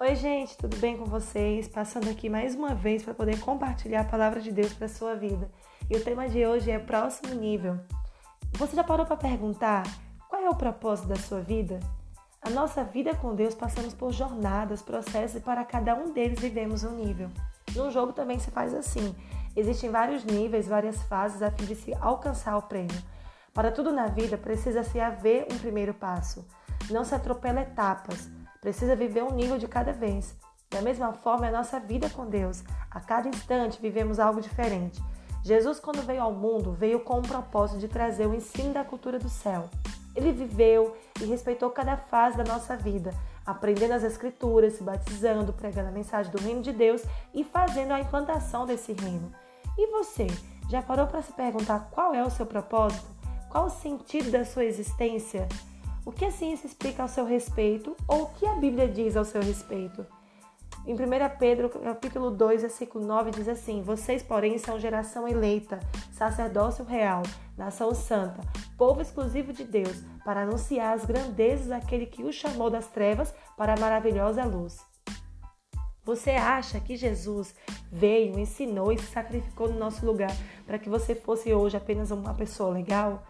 Oi, gente, tudo bem com vocês? Passando aqui mais uma vez para poder compartilhar a palavra de Deus para sua vida. E o tema de hoje é próximo nível. Você já parou para perguntar qual é o propósito da sua vida? A nossa vida com Deus passamos por jornadas, processos e para cada um deles vivemos um nível. No jogo também se faz assim. Existem vários níveis, várias fases a fim de se alcançar o prêmio. Para tudo na vida precisa-se haver um primeiro passo. Não se atropela etapas precisa viver um nível de cada vez. Da mesma forma, é a nossa vida com Deus. A cada instante vivemos algo diferente. Jesus, quando veio ao mundo, veio com o propósito de trazer o ensino da cultura do céu. Ele viveu e respeitou cada fase da nossa vida, aprendendo as Escrituras, se batizando, pregando a mensagem do reino de Deus e fazendo a implantação desse reino. E você, já parou para se perguntar qual é o seu propósito? Qual o sentido da sua existência? O que a ciência explica ao seu respeito ou o que a Bíblia diz ao seu respeito? Em 1 Pedro, capítulo 2, versículo 9, diz assim: Vocês, porém, são geração eleita, sacerdócio real, nação santa, povo exclusivo de Deus, para anunciar as grandezas daquele que o chamou das trevas para a maravilhosa luz. Você acha que Jesus veio, ensinou e se sacrificou no nosso lugar para que você fosse hoje apenas uma pessoa legal?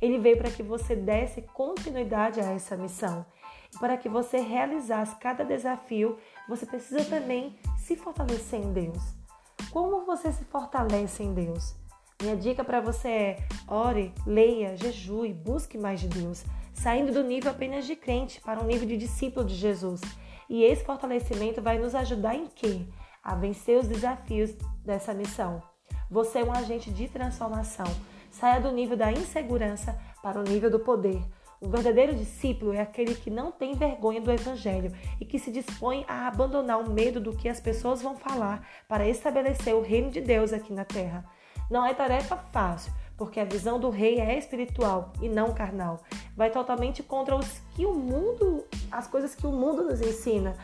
Ele veio para que você desse continuidade a essa missão. E para que você realizasse cada desafio, você precisa também se fortalecer em Deus. Como você se fortalece em Deus? Minha dica para você é: ore, leia, jejue, busque mais de Deus, saindo do nível apenas de crente para um nível de discípulo de Jesus. E esse fortalecimento vai nos ajudar em quê? A vencer os desafios dessa missão. Você é um agente de transformação. Saia do nível da insegurança para o nível do poder. O verdadeiro discípulo é aquele que não tem vergonha do evangelho e que se dispõe a abandonar o medo do que as pessoas vão falar para estabelecer o reino de Deus aqui na terra. Não é tarefa fácil, porque a visão do rei é espiritual e não carnal. Vai totalmente contra os que o mundo, as coisas que o mundo nos ensina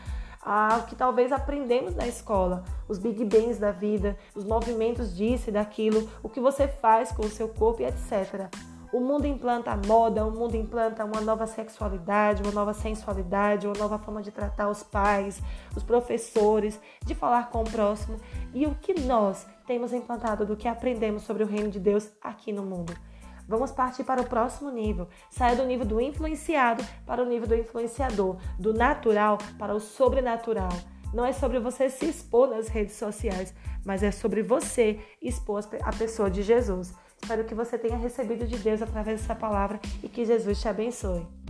ao que talvez aprendemos na escola, os big bangs da vida, os movimentos disso e daquilo, o que você faz com o seu corpo e etc. O mundo implanta a moda, o mundo implanta uma nova sexualidade, uma nova sensualidade, uma nova forma de tratar os pais, os professores, de falar com o próximo. E o que nós temos implantado do que aprendemos sobre o reino de Deus aqui no mundo? Vamos partir para o próximo nível. Saia do nível do influenciado para o nível do influenciador, do natural para o sobrenatural. Não é sobre você se expor nas redes sociais, mas é sobre você expor a pessoa de Jesus. Espero que você tenha recebido de Deus através dessa palavra e que Jesus te abençoe.